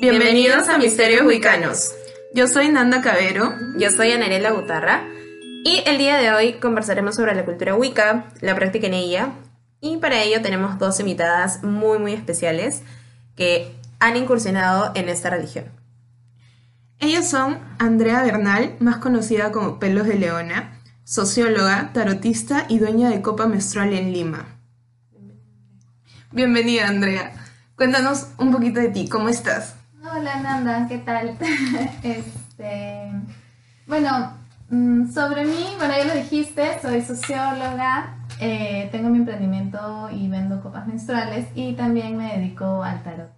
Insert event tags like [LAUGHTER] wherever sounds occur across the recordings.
Bienvenidos a Misterios Wicanos. Yo soy Nanda Cabero. Yo soy Anarela Butarra. Y el día de hoy conversaremos sobre la cultura Wicca, la práctica en ella. Y para ello tenemos dos invitadas muy, muy especiales que han incursionado en esta religión. Ellos son Andrea Bernal, más conocida como Pelos de Leona, socióloga, tarotista y dueña de Copa Menstrual en Lima. Bienvenida, Andrea. Cuéntanos un poquito de ti, ¿cómo estás? Hola Nanda, ¿qué tal? [LAUGHS] este, bueno, mm, sobre mí, bueno, ya lo dijiste, soy socióloga, eh, tengo mi emprendimiento y vendo copas menstruales y también me dedico al tarot.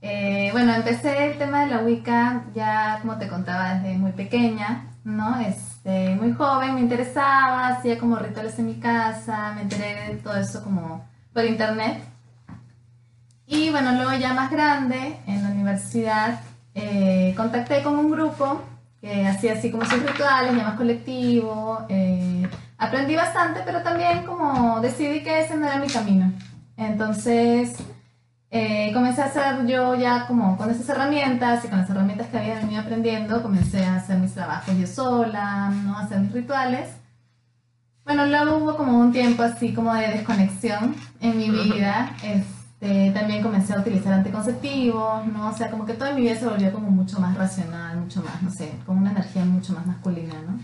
Eh, bueno, empecé el tema de la Wicca ya, como te contaba, desde muy pequeña, ¿no? Este, muy joven, me interesaba, hacía como rituales en mi casa, me enteré de todo eso como por internet. Y bueno, luego ya más grande, en la universidad, eh, contacté con un grupo que hacía así como sus rituales, ya más colectivo. Eh, aprendí bastante, pero también como decidí que ese no era mi camino. Entonces eh, comencé a hacer yo ya como con esas herramientas y con las herramientas que había venido aprendiendo, comencé a hacer mis trabajos yo sola, ¿no? a hacer mis rituales. Bueno, luego hubo como un tiempo así como de desconexión en mi vida. Este, también comencé a utilizar anticonceptivos, ¿no? O sea, como que toda mi vida se volvió como mucho más racional, mucho más, no sé, con una energía mucho más masculina, ¿no?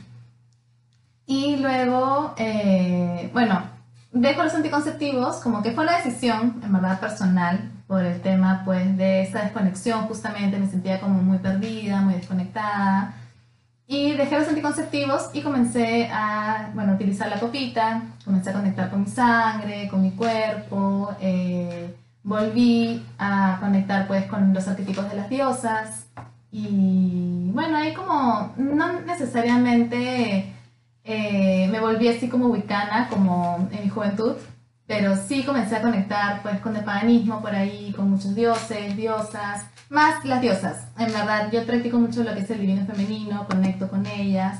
Y luego, eh, bueno, dejo los anticonceptivos, como que fue una decisión, en verdad, personal, por el tema, pues, de esa desconexión, justamente me sentía como muy perdida, muy desconectada. Y dejé los anticonceptivos y comencé a, bueno, utilizar la copita, comencé a conectar con mi sangre, con mi cuerpo, eh, volví a conectar pues con los arquetipos de las diosas y bueno, ahí como no necesariamente eh, me volví así como wicana como en mi juventud, pero sí comencé a conectar pues con el paganismo por ahí, con muchos dioses, diosas, más las diosas. En verdad, yo practico mucho lo que es el divino femenino, conecto con ellas,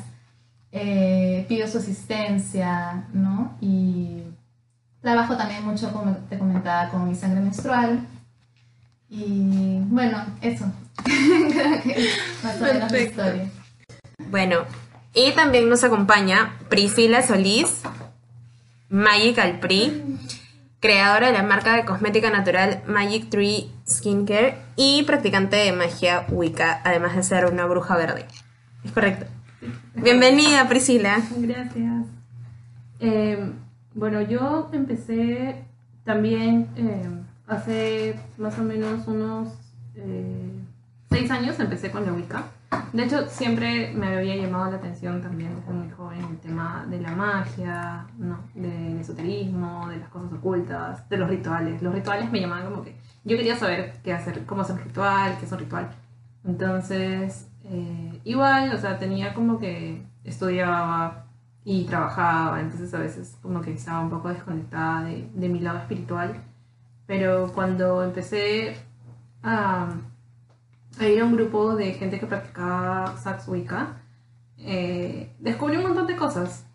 eh, pido su asistencia, ¿no? Y trabajo también mucho, como te comentaba, con mi sangre menstrual. Y bueno, eso. [LAUGHS] Creo que más o menos historia. Bueno, y también nos acompaña Priscila Solís, Magic Alpri, creadora de la marca de cosmética natural Magic Tree Skincare y practicante de magia Wicca, además de ser una bruja verde. ¿Es correcto? Bienvenida, Priscila. Gracias. Eh, bueno, yo empecé también eh, hace más o menos unos eh, seis años, empecé con la Wicca. De hecho, siempre me había llamado la atención también desde muy joven el tema de la magia, ¿no? del esoterismo, de las cosas ocultas, de los rituales. Los rituales me llamaban como que yo quería saber qué hacer, cómo hacer un ritual, qué es un ritual. Entonces, eh, igual, o sea, tenía como que estudiaba y trabajaba, entonces a veces como que estaba un poco desconectada de, de mi lado espiritual. Pero cuando empecé a había un grupo de gente que practicaba Sax Wicca, eh, descubrí un montón de cosas.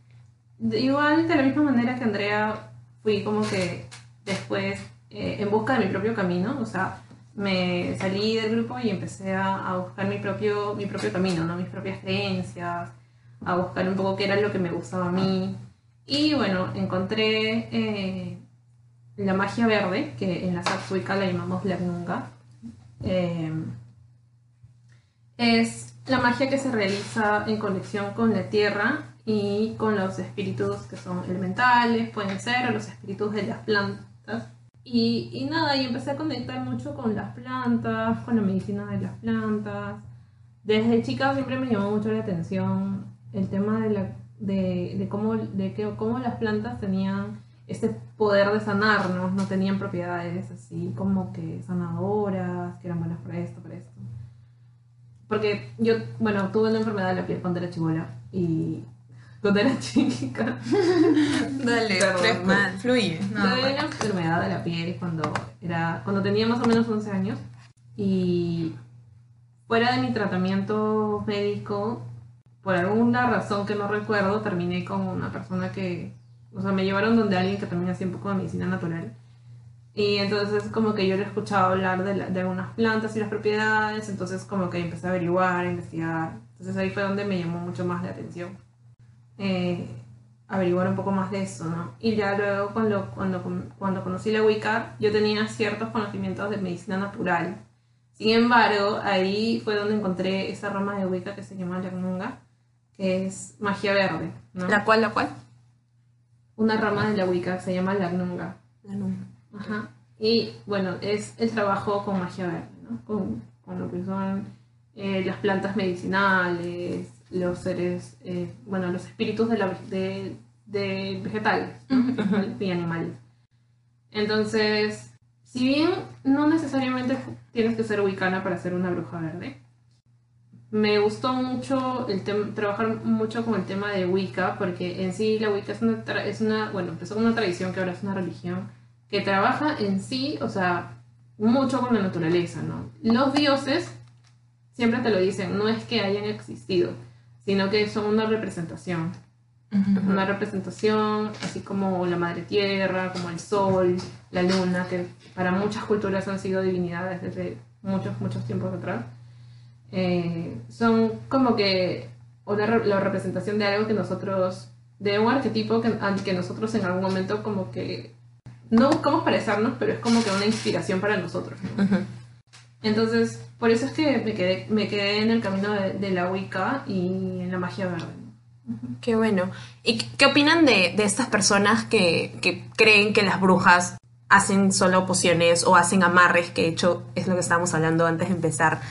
Igual, de la misma manera que Andrea, fui como que después eh, en busca de mi propio camino, o sea, me salí del grupo y empecé a, a, buscar mi propio, mi propio camino, ¿no? mis propias creencias, a buscar un poco qué era lo que me gustaba a mí. Y bueno, encontré eh, la magia verde, que en la Wicca la llamamos Lernunga. Eh, es la magia que se realiza en conexión con la tierra y con los espíritus que son elementales, pueden ser, o los espíritus de las plantas. Y, y nada, y empecé a conectar mucho con las plantas, con la medicina de las plantas. Desde chica siempre me llamó mucho la atención el tema de, la, de, de cómo, de que, cómo las plantas tenían este poder de sanarnos, no tenían propiedades así como que sanadoras, que eran buenas para esto, para esto. Porque yo, bueno, tuve una enfermedad de la piel cuando era chivola y cuando era [LAUGHS] chica. Dale, Perdón, fluye. No, tuve bueno. una enfermedad de la piel cuando, era, cuando tenía más o menos 11 años y fuera de mi tratamiento médico, por alguna razón que no recuerdo, terminé con una persona que, o sea, me llevaron donde alguien que también hacía un poco de medicina natural Y entonces como que yo le escuchaba hablar de, la- de algunas plantas y las propiedades, entonces como que empecé a averiguar, a investigar. Entonces ahí fue donde me llamó mucho más la atención. Eh, averiguar un poco más de eso, ¿no? Y ya luego cuando, cuando, cuando conocí la Wicca, yo tenía ciertos conocimientos de medicina natural. Sin embargo, ahí fue donde encontré esa rama de Wicca que se llama Yagnunga, que es magia verde, ¿no? ¿La cual, la cual? Una rama de la Wicca que se llama Lagnunga. Ajá. Y bueno, es el trabajo con magia verde, ¿no? Con, con lo que son eh, las plantas medicinales, los seres, eh, bueno, los espíritus de, la, de, de vegetales, ¿no? Vegetales y animales. Entonces, si bien no necesariamente tienes que ser wicana para ser una bruja verde, me gustó mucho el trabajar mucho con el tema de Wicca, porque en sí la Wicca es una, tra- es una, bueno, empezó con una tradición que ahora es una religión, que trabaja en sí, o sea, mucho con la naturaleza, ¿no? Los dioses siempre te lo dicen, no es que hayan existido, sino que son una representación. Una representación, así como la madre tierra, como el sol, la luna, que para muchas culturas han sido divinidades desde muchos, muchos tiempos atrás. Eh, son como que una la representación de algo que nosotros, de un arquetipo que, que nosotros en algún momento como que no buscamos parecernos, pero es como que una inspiración para nosotros. ¿no? Entonces, por eso es que me quedé, me quedé en el camino de, de la Wicca y en la magia verde. Qué bueno. ¿Y qué- qué opinan de, de estas personas que, que creen que las brujas hacen solo pociones o hacen amarres, que de hecho es lo que estábamos hablando antes de empezar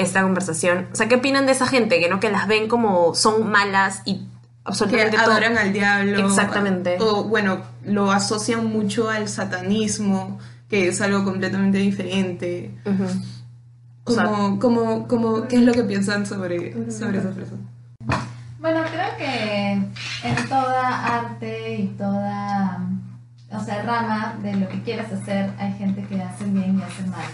esta conversación? O sea, ¿qué opinan de esa gente que no que las ven como son malas y que absolutamente todo? adoran al diablo. Exactamente. O bueno, lo asocian mucho al satanismo, que es algo completamente diferente. Ujú. O sea- Como, como, como, ¿qué es lo que piensan sobre, sobre esas personas? Bueno, creo que en toda arte y toda, o sea, rama de lo que quieras hacer, hay gente que hace bien y hace mal,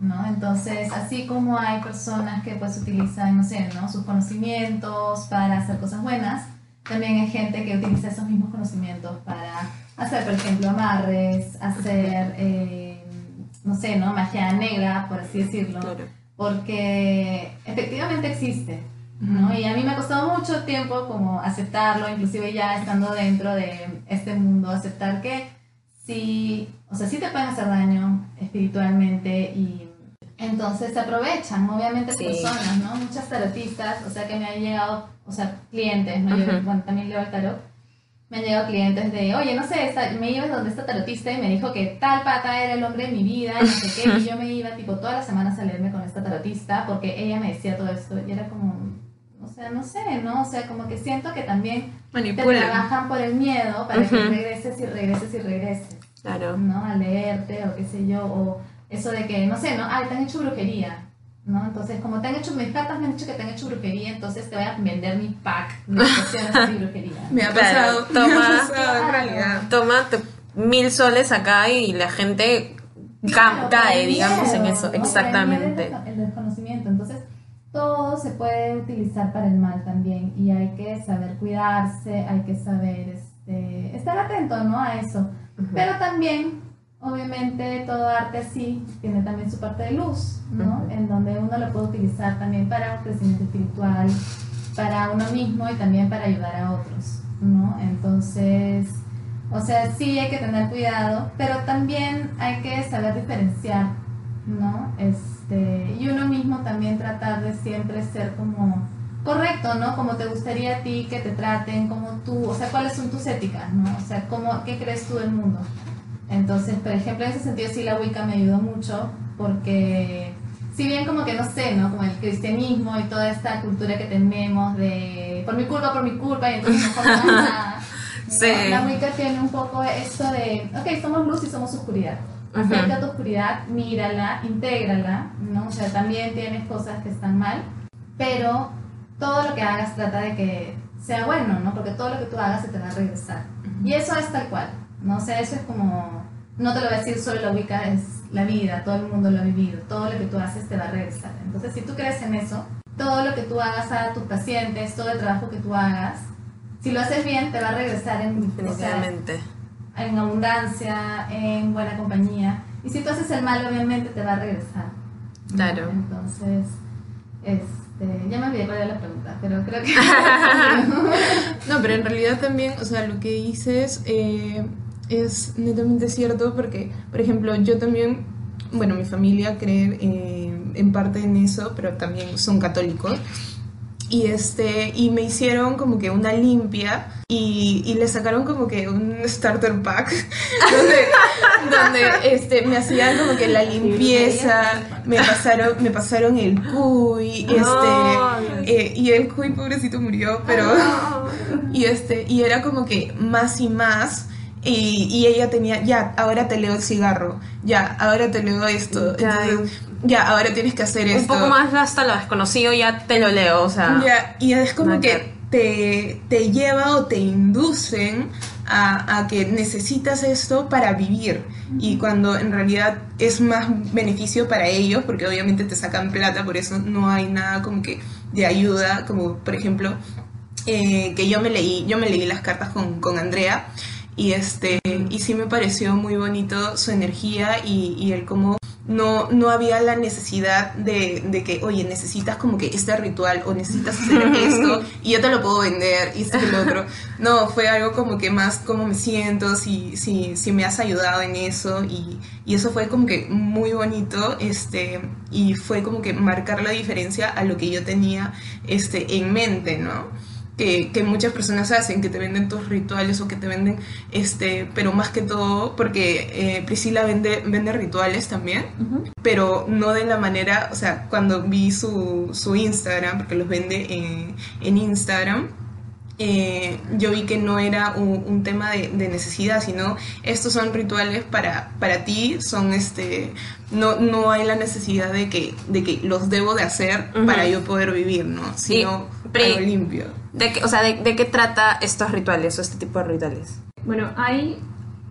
¿no? Entonces, así como hay personas que pues utilizan, no sé, ¿no? Sus conocimientos para hacer cosas buenas, también hay gente que utiliza esos mismos conocimientos para hacer, por ejemplo, amarres, hacer, eh, no sé, ¿no? Magia negra, por así decirlo Claro. porque efectivamente existe, ¿no? Y a mí me ha costado mucho tiempo como aceptarlo, inclusive ya estando dentro de este mundo, aceptar que sí, o sea, sí te pueden hacer daño espiritualmente y entonces se aprovechan, obviamente, Sí. personas, ¿no? Muchas tarotistas, o sea, que me han llegado, o sea, clientes, ¿no? Yo, Ujú. bueno, también leo el tarot. Me han llegado clientes de, oye, no sé, esta- me iba donde esta tarotista y me dijo que tal pata era el hombre de mi vida, y no sé qué, y yo me iba tipo todas las semanas a leerme con esta tarotista porque ella me decía todo esto y era como, o sea, no sé, ¿no? O sea, como que siento que también te trabajan por el miedo para que Ujú. regreses y regreses y regreses, Claro. ¿no? A leerte o qué sé yo, o eso de que, no sé, ¿no? Ay, te han hecho brujería. ¿No? Entonces, como te han hecho, mis cartas me han dicho que te han hecho brujería, entonces te voy a vender mi pack de de brujería. [LAUGHS] Me ha Claro, pasado, me toma. ha pasado en realidad. Toma mil soles acá y la gente Claro, cae, el digamos, en miedo, eso. el Exactamente. miedo y El desconocimiento. Entonces, todo se puede utilizar para el mal también y hay que saber cuidarse, hay que saber este, estar atento ¿no? a eso. Pero también, obviamente, todo arte así tiene también su parte de luz, ¿no? En donde uno lo puede utilizar también para un crecimiento espiritual, para uno mismo y también para ayudar a otros, ¿no? Entonces, o sea, sí hay que tener cuidado, pero también hay que saber diferenciar, ¿no? Este, y uno mismo también tratar de siempre ser como correcto, ¿no? Como te gustaría a ti que te traten, como tú, o sea, cuáles son tus éticas, ¿no? O sea, cómo, ¿qué crees tú del mundo? Entonces, por ejemplo, en ese sentido sí la Wicca me ayudó mucho porque si bien como que no sé, ¿no? Como el cristianismo y toda esta cultura que tenemos de por mi culpa, por mi culpa y entonces mejor no nada. ¿no? [LAUGHS] Sí. La Wicca tiene un poco esto de, ok, somos luz y somos oscuridad. Acepta tu oscuridad, mírala, intégrala, ¿no? O sea, también tienes cosas que están mal, pero todo lo que hagas trata de que sea bueno, ¿no? Porque todo lo que tú hagas se te va a regresar. Y eso es tal cual, ¿no? O sea, eso es como, no te lo voy a decir solo la Wicca, es la vida, todo el mundo lo ha vivido, todo lo que tú haces te va a regresar. Entonces, si tú crees en eso, todo lo que tú hagas a tus pacientes, todo el trabajo que tú hagas, si lo haces bien, te va a regresar en... O sea, en abundancia, en buena compañía. Y si tú haces el mal, obviamente te va a regresar. Claro. Entonces, este, ya me olvidé cuál era la pregunta, pero creo que... [LAUGHS] [LAUGHS] No, pero en realidad también, o sea, lo que dices eh, es netamente cierto porque, por ejemplo, yo también, bueno, mi familia cree eh, en parte en eso, pero también son católicos. Y, este, y me hicieron como que una limpia y, y le sacaron como que un starter pack [LAUGHS] donde, donde este, me hacían como que la limpieza, me pasaron, me pasaron el cuy, este, eh, y el cuy pobrecito murió, pero... Y, este, y era como que más y más. Y, y ella tenía, ya, ahora te leo el cigarro, ya, ahora te leo esto, Ya. entonces, ya, ahora tienes que hacer Un esto. poco más hasta lo desconocido ya te lo leo, o sea. Ya, y es como que te, te lleva o te inducen a, a que necesitas esto para vivir. Y cuando en realidad es más beneficio para ellos, porque obviamente te sacan plata, por eso no hay nada como que de ayuda, como por ejemplo, eh, que yo me leí, yo me leí las cartas con, con Andrea. Y este, y sí me pareció muy bonito su energía y, y el cómo no, no había la necesidad de, de que, oye, necesitas como que este ritual o necesitas hacer [LAUGHS] esto y yo te lo puedo vender y esto y lo otro. [LAUGHS] No, fue algo como que más cómo me siento, si, si, si me has ayudado en eso y, y eso fue como que muy bonito este, y fue como que marcar la diferencia a lo que yo tenía este, en mente, ¿no? Que, que muchas personas hacen, que te venden tus rituales o que te venden, este, pero más que todo, porque eh, Priscila vende, vende rituales también, pero no de la manera, o sea, cuando vi su, su Instagram, porque los vende en, en Instagram, eh, yo vi que no era un, un tema de, de necesidad, sino estos son rituales para, para ti, son este, no, no hay la necesidad de que, de que los debo de hacer para yo poder vivir, ¿no? Sino Pri- algo limpio. ¿De qué, o sea, de, de qué trata estos rituales o este tipo de rituales? Bueno, hay,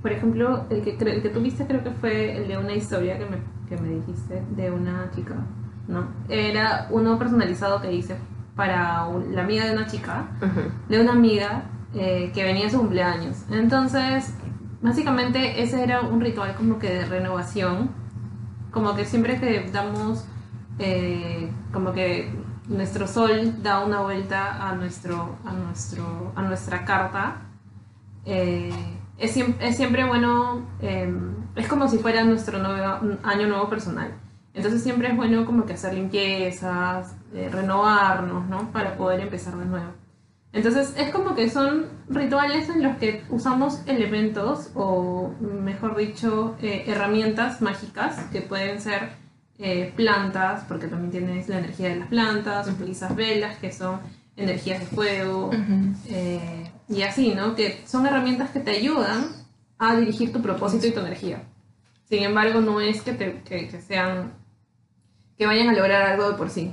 por ejemplo, el que, el que tuviste creo que fue el de una historia que me, que me dijiste de una chica, ¿no? Era uno personalizado que hice para un- la amiga de una chica, de una amiga eh, que venía a su cumpleaños. Entonces, básicamente ese era un ritual como que de renovación, como que siempre que damos, eh, como que nuestro sol da una vuelta a, nuestro, a, nuestro, a nuestra carta, eh, es, es siempre bueno, eh, es como si fuera nuestro nuevo, año nuevo personal. Entonces siempre es bueno como que hacer limpiezas, eh, renovarnos, ¿no? Para poder empezar de nuevo. Entonces es como que son rituales en los que usamos elementos o mejor dicho eh, herramientas mágicas que pueden ser eh, plantas, porque también tienes la energía de las plantas, utilizas velas que son energías de fuego eh, y así, ¿no? Que son herramientas que te ayudan a dirigir tu propósito y tu energía. Sin embargo, no es que, te, que, que sean que vayan a lograr algo de por sí.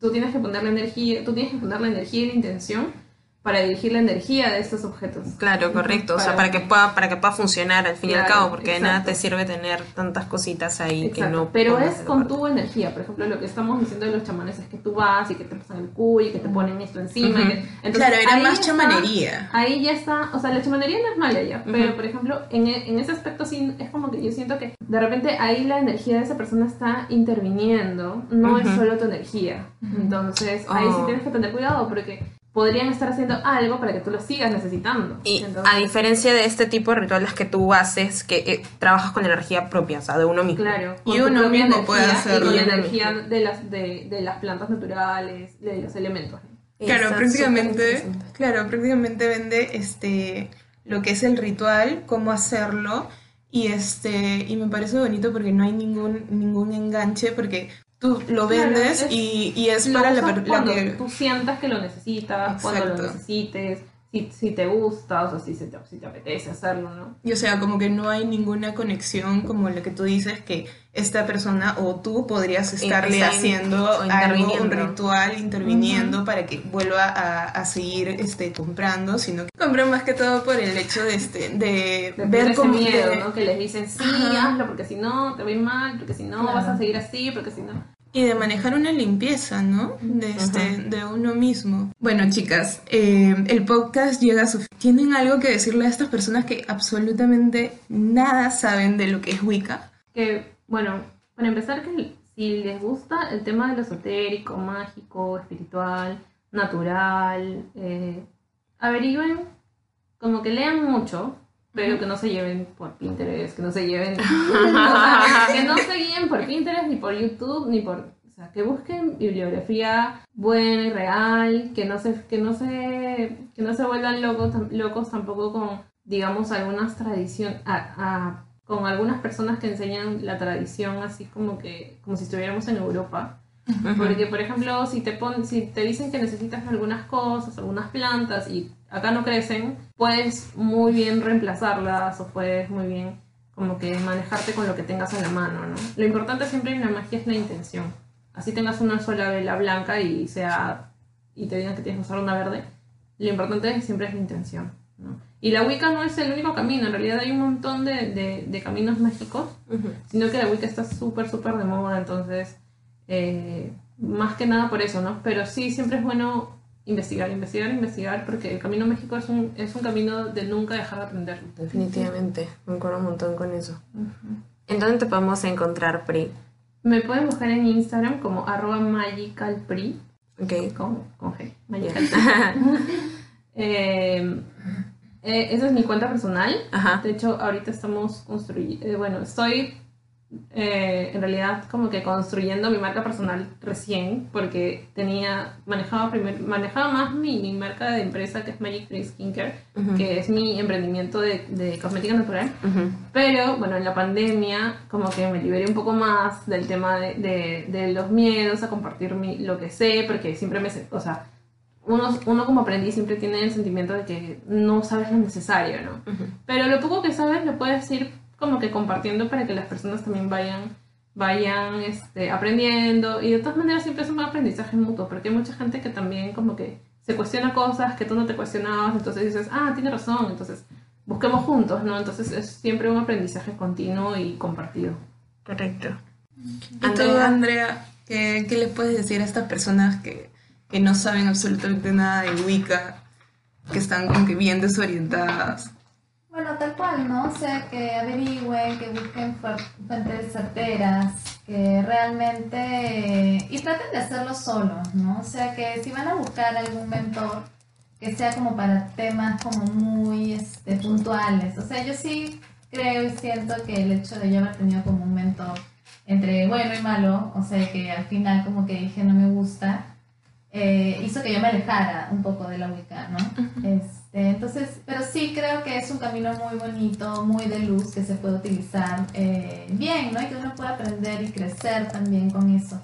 Tú tienes que poner la energía, tú tienes que poner la energía y la intención para dirigir la energía de estos objetos. Claro, correcto. O sea, para que pueda, para que pueda funcionar al fin y al Claro, cabo, porque de nada exacto. te sirve tener tantas cositas ahí que Exacto, no. pero es con parte. tu energía. Por ejemplo, lo que estamos diciendo de los chamanes es que tú vas y que te pasan el cuy y que te ponen esto encima. y Ujú. que- entonces, Claro, era más está- chamanería. Ahí ya está, o sea, la chamanería no es mala ya, pero Ujú. por ejemplo, en, e- en ese aspecto sí es como que yo siento que de repente ahí la energía de esa persona está interviniendo, no es Ujú. solo tu energía. Entonces, ahí sí Oh. tienes que tener cuidado porque podrían estar haciendo algo para que tú lo sigas necesitando. Y Entonces, a diferencia de este tipo de rituales que tú haces, que eh, trabajas con energía propia, o sea, de uno mismo. Claro, Y uno mismo puede hacerlo. Y la energía de las, de, de las plantas naturales, de los elementos. Claro, prácticamente, claro, prácticamente vende este lo que es el ritual, cómo hacerlo y este y me parece bonito porque no hay ningún ningún enganche porque tú lo Claro, vendes es- y, y es para la, la cuando que tú sientas que lo necesitas, cuando lo necesites, si, si te gusta, o sea, si, se te, si te apetece hacerlo, ¿no? y o sea, como que no hay ninguna conexión como la que tú dices que esta persona o tú podrías estarle está in- haciendo algo, un interviniendo. ritual, interviniendo para que vuelva a, a seguir este, comprando, sino que compra más que todo por el hecho de, este, de, De ver cómo miedo, de- ¿no? Que les dicen, sí, Ajá. hazlo, porque si no, te ir mal, porque si no, Claro. vas a seguir así, porque si no... Y de manejar una limpieza, ¿no? De, este, de uno mismo. Bueno, chicas, eh, el podcast llega a su fin. ¿Tienen algo que decirle a estas personas que absolutamente nada saben de lo que es Wicca? Que, bueno, para empezar, que si les gusta el tema de lo esotérico, mágico, espiritual, natural, eh, averigüen, como que lean mucho, pero que no se lleven por Pinterest, que no se lleven, [LAUGHS] [LAUGHS] que no se guíen por Pinterest, ni por YouTube, ni por, o sea, que busquen bibliografía buena y real, que no se, que no se, que no se vuelvan locos, locos tampoco con, digamos, algunas tradiciones, con algunas personas que enseñan la tradición así como que, como si estuviéramos en Europa. Porque, por ejemplo, si te, pon, si te dicen que necesitas algunas cosas, algunas plantas y acá no crecen, puedes muy bien reemplazarlas o puedes muy bien como que manejarte con lo que tengas en la mano, ¿no? Lo importante siempre en la magia es la intención. Así tengas una sola vela blanca y sea y te digan que tienes que usar una verde, lo importante siempre es la intención, ¿no? Y la Wicca no es el único camino, en realidad hay un montón de, de, de caminos mágicos sino que la Wicca está súper, súper de moda, entonces, eh, más que nada por eso, ¿no? Pero sí, siempre es bueno investigar, investigar, investigar, porque el Camino México es un, es un camino de nunca dejar de aprender. Definitivamente, me acuerdo un montón con eso. ¿En dónde te podemos encontrar, Pri? Me pueden buscar en Instagram como arroba magicalpri, Ok. con, con G, magicalpri. [LAUGHS] Eh, eh, esa es mi cuenta personal. Ajá. De hecho, ahorita estamos construyendo, bueno, estoy eh, en realidad como que construyendo mi marca personal recién, porque tenía, manejaba, primer, manejaba más mi, mi marca de empresa que es Magic Tree Skincare, Ujú. que es mi emprendimiento de, de cosmética natural. Ujú. Pero bueno, en la pandemia como que me liberé un poco más del tema de, de- de los miedos a compartir mi- lo que sé, porque siempre me... O sea, uno, uno como aprendiz siempre tiene el sentimiento de que no sabes lo necesario, ¿no? Ujú. Pero lo poco que sabes lo puedes ir como que compartiendo para que las personas también vayan vayan este, aprendiendo y de todas maneras siempre es un aprendizaje mutuo porque hay mucha gente que también como que se cuestiona cosas que tú no te cuestionabas entonces dices ah tiene razón entonces busquemos juntos no entonces es siempre un aprendizaje continuo y compartido Correcto. ¿Y tú, Andrea. Andrea, qué, qué le puedes decir a estas personas que, que no saben absolutamente nada de Wicca, que están como que bien desorientadas? Bueno, tal cual, ¿no? O sea, que averigüen, que busquen fu- fuentes certeras, que realmente... Y traten de hacerlo solos, ¿no? O sea, que si van a buscar algún mentor, que sea como para temas como muy este, puntuales. O sea, yo sí creo y siento que el hecho de yo haber tenido como un mentor entre bueno y malo, o sea, que al final como que dije no me gusta, eh, hizo que yo me alejara un poco de la Wicca, ¿no? Este, entonces, pero sí creo que es un camino muy bonito, muy de luz, que se puede utilizar eh, bien, ¿no? Y que uno puede aprender y crecer también con eso.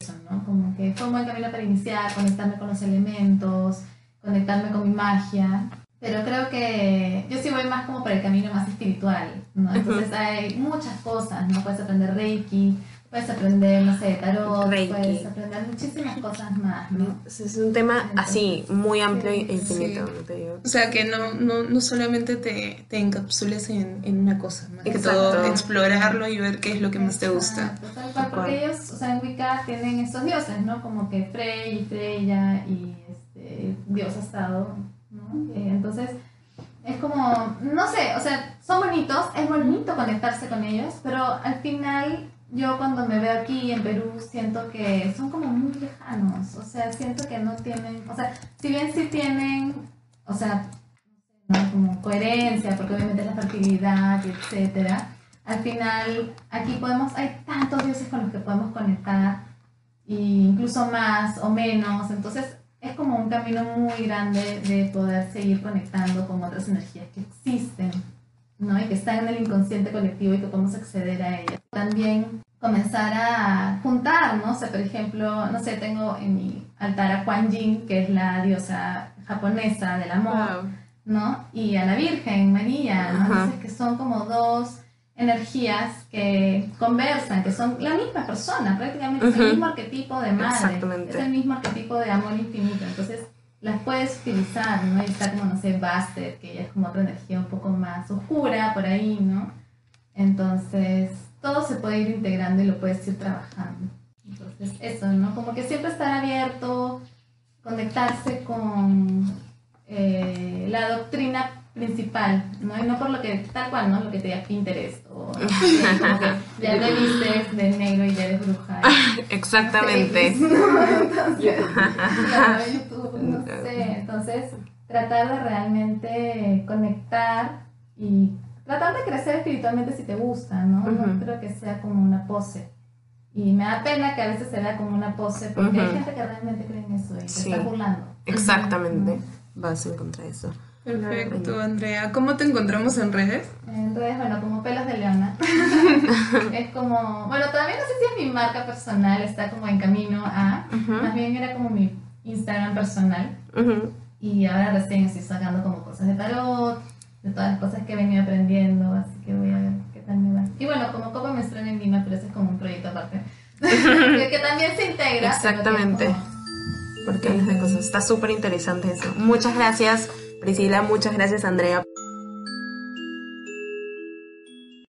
Eso, ¿no? Como que fue un buen camino para iniciar, conectarme con los elementos, conectarme con mi magia. Pero creo que yo sí voy más como por el camino más espiritual, ¿no? Entonces hay muchas cosas, ¿no? Puedes aprender Reiki, puedes aprender, no sé, tarot, Reiki. puedes aprender muchísimas cosas más, ¿no? Es es un tema así, muy amplio e Sí, infinito, sí. te digo. O sea, que no, no, no solamente te, te encapsules en, en una cosa, más que todo explorarlo y ver qué es lo que más te gusta. Exacto, tal cual, porque ellos, o sea, en Wicca tienen estos dioses, ¿no? Como que Frey y Freya y este, Dios astado, ¿no? Eh, entonces, es como, no sé, o sea, son bonitos, es bonito conectarse con ellos, pero al final yo cuando me veo aquí en Perú siento que son como muy lejanos, o sea, siento que no tienen, o sea, si bien sí tienen, o sea, ¿no? como coherencia, porque obviamente la fertilidad, etcétera. Al final, aquí podemos, hay tantos dioses con los que podemos conectar, e incluso más o menos, entonces es como un camino muy grande de poder seguir conectando con otras energías que existen, ¿no? Y que están en el inconsciente colectivo y que podemos acceder a ellas. También comenzar a juntar, ¿no? O sea, por ejemplo, no sé, tengo en mi altar a Kuan Yin, que es la diosa japonesa del amor, Wow. ¿no? Y a la Virgen María. Entonces, que son como dos energías que conversan, que son la misma persona, prácticamente es el mismo arquetipo de madre, es el mismo arquetipo de amor infinito, entonces las puedes utilizar, ¿no? Y está como, no sé, Bastet, que ya es como otra energía un poco más oscura por ahí, ¿no? Entonces, todo se puede ir integrando y lo puedes ir trabajando. Entonces, eso, ¿no? Como que siempre estar abierto, conectarse con eh, la doctrina principal, ¿no? Y no por lo que, tal cual, ¿no? Lo que te da Pinterest o no que ya te vistes de negro y ya eres bruja. [LAUGHS] Exactamente. [LAUGHS] Entonces, [LAUGHS] claro, YouTube, no sé. Entonces, tratar de realmente conectar y tratar de crecer espiritualmente si te gusta, ¿no? No creo que sea como una pose. Y me da pena que a veces se vea como una pose porque hay gente que realmente cree en eso y se Sí. está burlando. Exactamente. Vas a encontrar eso. Perfecto, Andrea. ¿Cómo te encontramos en redes? Entonces, bueno, como pelos de leona. [LAUGHS] es como, bueno, todavía no sé si es mi marca personal, está como en camino a, Ujú. más bien era como mi Instagram personal. Y ahora recién estoy sacando como cosas de tarot, de todas las cosas que he venido aprendiendo, así que voy a ver qué tal me va. Y bueno, como Copa Menstrual en Lima, pero ese es como un proyecto aparte. [LAUGHS] que, también se integra. Exactamente. como- Porque de cosas. Está súper interesante eso. Muchas gracias, Priscila. Muchas gracias, Andrea.